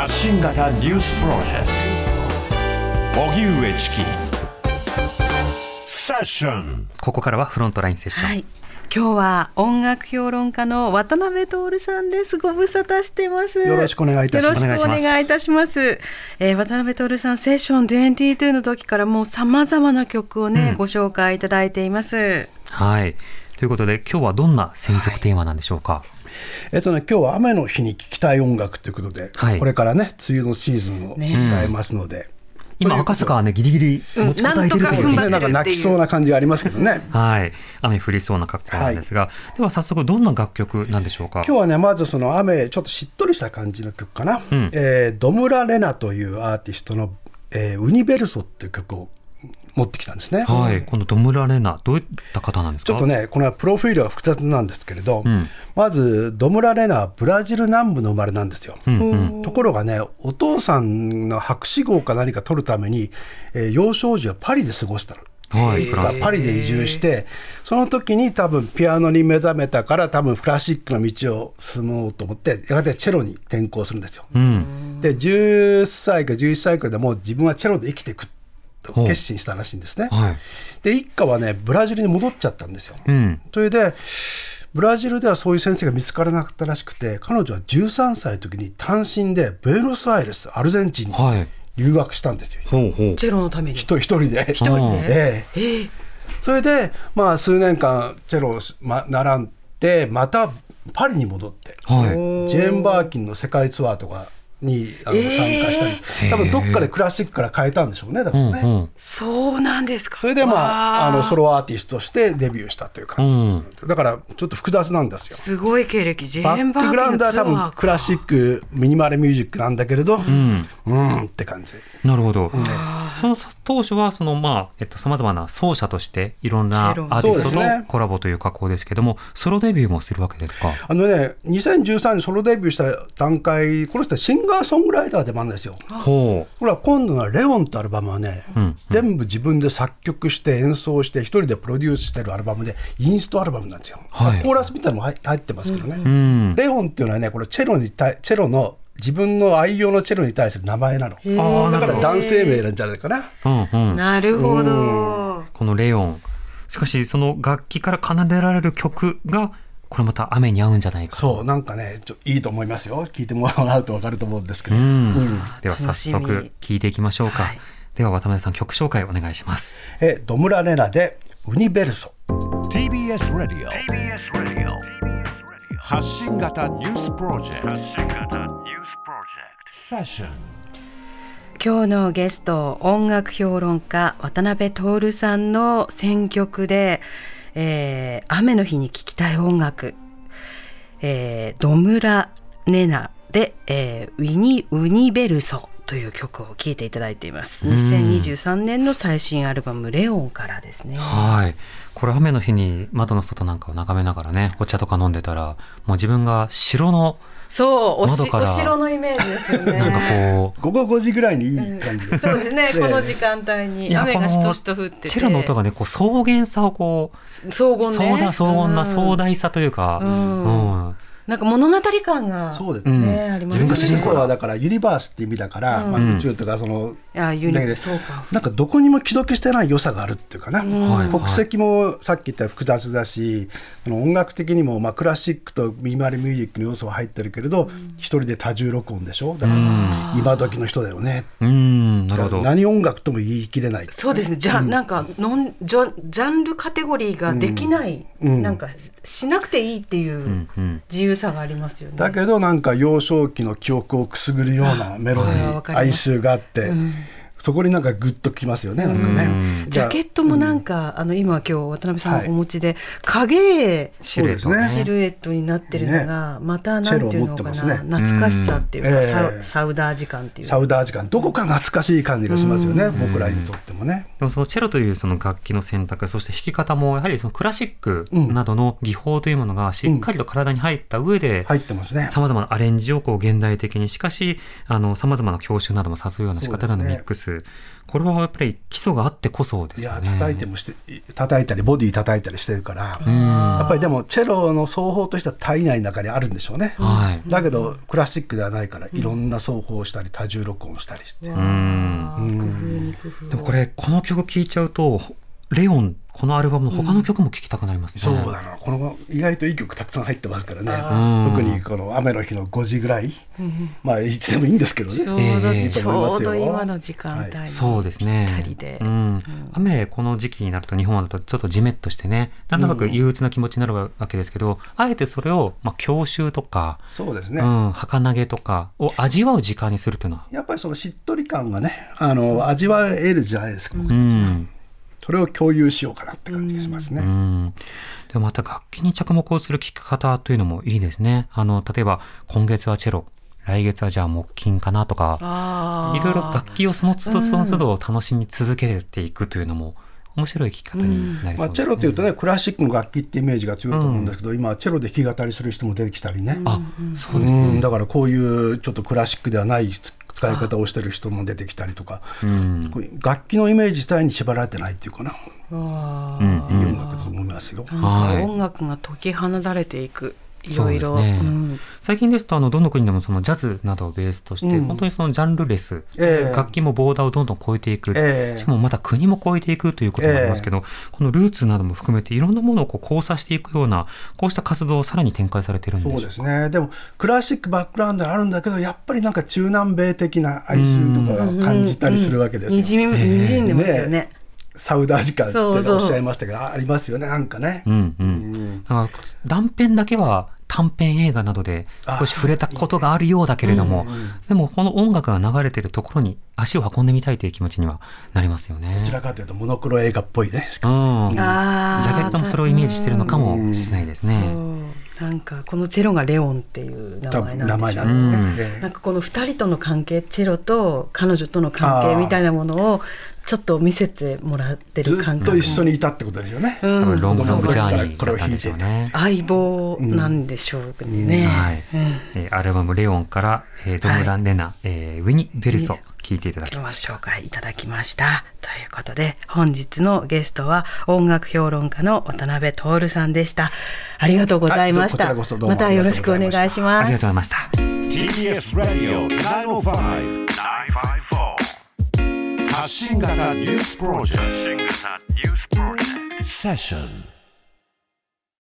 発信型ニュースプロジェクト荻上チキセッションここからはフロントラインセッション、はい。今日は音楽評論家の渡辺徹さんです。ご無沙汰してます。よろしくお願いいたしますよろしくお願いいたします。えー渡辺徹さん、セッション22の時からもう様々な曲をね、ご紹介いただいています。はいということで今日はどんな選曲テーマなんでしょうか、えっとね、今日は雨の日に聴きたい音楽ということで、はい。これからね、梅雨のシーズンをね。迎えますので、今赤坂はねギリギリ持ちこたえてるところに、う。んなんとか踏ん張ってるね、なんか泣きそうな感じがありますけどね。はい。雨降りそうな格好なんですが、では早速どんな楽曲なんでしょうか？今日はね、まずその雨、ちょっとしっとりした感じの曲かな。ん。えードムラ・レナというアーティストの、えーウニベルソっていう曲を持ってきたんですね。はいこのドムラレナどういった方なんですか？ちょっとね、このプロフィールが複雑なんですけれど、んまず、ドムラ・レナはブラジル南部の生まれなんですよ。うんうんところがね、お父さんの博士号か何か取るために、えー幼少時はパリで過ごしたの。はいパリで移住して、その時に多分ピアノに目覚めたから、多分クラシックの道を進もうと思って、やがてチェロに転向するんですよ。うんで、10歳か11歳くらいでもう自分はチェロで生きていくとほう決心したらしいんですね。はい。で、一家はね、ブラジルに戻っちゃったんですよ。うん。それでブラジルではそういう先生が見つからなかったらしくて彼女は13歳の時に単身でブエノスアイレスアルゼンチンにはい。留学したんですよ、ほうほう。チェロのために。一人一人で。一人で？ええ。それで、まあ、数年間チェロを、ま、習ってまたパリに戻ってはい。ジェーン・バーキンの世界ツアーとかにあの参加したり、多分どっかでクラシックから変えたんでしょうねだからね。うんうん。そうなんですか。それでまああのソロ。ロアーティストとしてデビューしたという感じです、だからちょっと複雑なんですよ。すごい経歴。ジェバーンバーックグラウンドは多分クラシックミニマルミュージックなんだけれど、うん、って感じ。なるほど、その当初はそのまあえっと様々な奏者としていろんなアーティストとコラボという格好ですけどもソロデビューもするわけですか？あのね、2013年ソロデビューした段階、この人はシンガーソングライターでもあるんですよ。ほほら、今度のレオンってアルバムはね、ん全部自分で作曲して演奏して、一人でプロデュースしてるアルバムで、インストアルバムなんですよ。はいコーラスみたいなのも入入ってますけどね。ううんレオンっていうのはね、これチェロに対、チェロの、自分の愛用のチェロに対する名前なの。ーだから男性名なんじゃないかな。うんうんなるほど。このレオンしかしその楽器から奏でられる曲がこれまた雨に合うんじゃないかそう、なんかね、ちょいいと思いますよ。聞いてもらうと分かると思うんですけど。うん。では早速聞いていきましょうか、はい。では渡辺さん曲紹介お願いします。え、ドムラレナで、ウニベルソ。TBS ラディオ発信型ニュースプロジェクト。セッション今日のゲスト音楽評論家渡辺徹さんの選曲で、えー雨の日に聴きたい音楽、えードムラ・ネナで、えーウィニ・ウニベルソという曲を聴いていただいています。2023年の最新アルバム「レオン」からですね。はい。これ雨の日に窓の外なんかを眺めながらねお茶とか飲んでたらもう自分が城のそうおしお城のイメージですよね。なんかこう。午後5時ぐらいに。いい感じです。そうですね、ええこの時間帯に雨がしとしと降ってて。チェロの音がねこう壮原さをこう荘厳ね。壮大荘厳なうん。壮大さというか、ん。うんなんか物語感がそうですうん。ね、あります自分が主人公はだからユニバースって意味だから、まあ、宇宙とかその、いやユニだけどそうか。なんかどこにも帰属してない良さがあるっていうかな、はい国籍もさっき言ったように複雑だし、この音楽的にもまあクラシックとミニマルミュージックの要素は入ってるけれど、一人で多重録音でしょ。だから今時の人だよね、うん何音楽とも言い切れない。そうですね。じゃあ、なんかノンジャジャンルカテゴリーができない、うん。なんかししなくていいっていううんうん。自由さがありますよね、だけどなんか幼少期の記憶をくすぐるようなメロディー哀愁があって、そこになんかグッときますよねなんかね。ジャケットもなんか、あの今今日渡辺さんがお持ちで、影絵シルエットそうですね。シルエットになってるのが、またなんていうのかな、ね。懐かしさっていうか、うん。ササウダー時間っていうサウダー時間どこか懐かしい感じがしますよね、僕らにとってもね。でもそのチェロというその楽器の選択そして弾き方もやはりそのクラシックなどの技法というものがしっかりと体に入った上で入ってますね。さまざまなアレンジをこう現代的にしかしあのさまざまな教習なども誘うような仕方でのミックススこれはやっぱり基礎があってこそですいや。叩いてもして叩いたりボディ叩いたりしてるからやっぱりでもチェロの奏法としては体内の中にあるんでしょうね、はい。だけどクラシックではないからいろんな奏法をしたり多重録音したりして、うん。工夫に工夫を。でもこれこの曲聴いちゃうとレオンこのアルバムの他の曲も聴きたくなりますね。そうだな。この意外といい曲たくさん入ってますからね。うん。特にこの雨の日の5時ぐらい、まあいつでもいいんですけどね。ちょうど、ええ。ちょうど今の時間帯にそうですね。うん。雨、この時期になると日本だとちょっとジメッとしてね、なんとなく憂鬱な気持ちになるわけですけど、あえてそれを、まあ、郷愁とか、そうですね、うん、儚げとかを味わう時間にするというのは、やっぱりそのしっとり感がねあの味わえるじゃないですか、僕うん。それを共有しようかなって感じがしますね、うん。でもまた楽器に着目をする聴き方というのもいいですね。あの、例えば、今月はチェロ、来月はじゃあ木琴かなとか、いろいろ楽器をその都度その都度楽しみ続けていくというのも、面白い聴き方になりまあ、そうですね。チェロっていうとねクラシックの楽器ってイメージが強いと思うんですけど、今チェロで弾き語りする人も出てきたりね、あ、そううですね。んだからこういうちょっとクラシックではない使い方をしてる人も出てきたりとか、うん。楽器のイメージ自体に縛られてないっていうかな、いい音楽だと思いますよ。なんかはい。音楽が解き放たれていくいろいろ、そうですねん。最近ですとあのどの国でもそのジャズなどをベースとして、うん。本当にそのジャンルレス、ええ。楽器もボーダーをどんどん超えていく、ええ。しかもまた国も超えていくということもありますけど、このルーツなども含めていろんなものをこう交差していくようなこうした活動をさらに展開されてるんでそうですね。でもクラシックバックグラウンドあるんだけどやっぱりなんか中南米的な哀愁とかを感じたりするわけですよ。にじみにじんでますよねねサウダー時間っておっしゃいましたけどあありますよねなんかね。うんうん。だから断片だけは短編映画などで少し触れたことがあるようだけれども、でもこの音楽が流れてるところに足を運んでみたいという気持ちにはなりますよね。どちらかというとモノクロ映画っぽいね。しかうもん。ジあャケットもそれをイメージしてるのかもしれないですね。なんかこのチェロがレオンっていう名前なんでしょう前なんですね。うん。ええなんかこの2人との関係チェロと彼女との関係みたいなものをちょっと見せてもらってずる感覚っと一緒にいたってことですよね。多分ロングロングジャーニーこれをだったんでしょうね。相棒なんでしょうね。はい。うん。えーアルバム「レオン」から、えードムラン・レナ、えーウィニ・ベルソ聴いていただきました。紹介いただきました。ということで本日のゲストは音楽評論家の渡辺徹さんでした。ありがとうございました。はいこちらこそどうもまたよろしくお願いしまありがとうごす。ざいました。TBS Radio 905 954発信型ニュースプロジェクト発信型ニュースプロジェクトセッション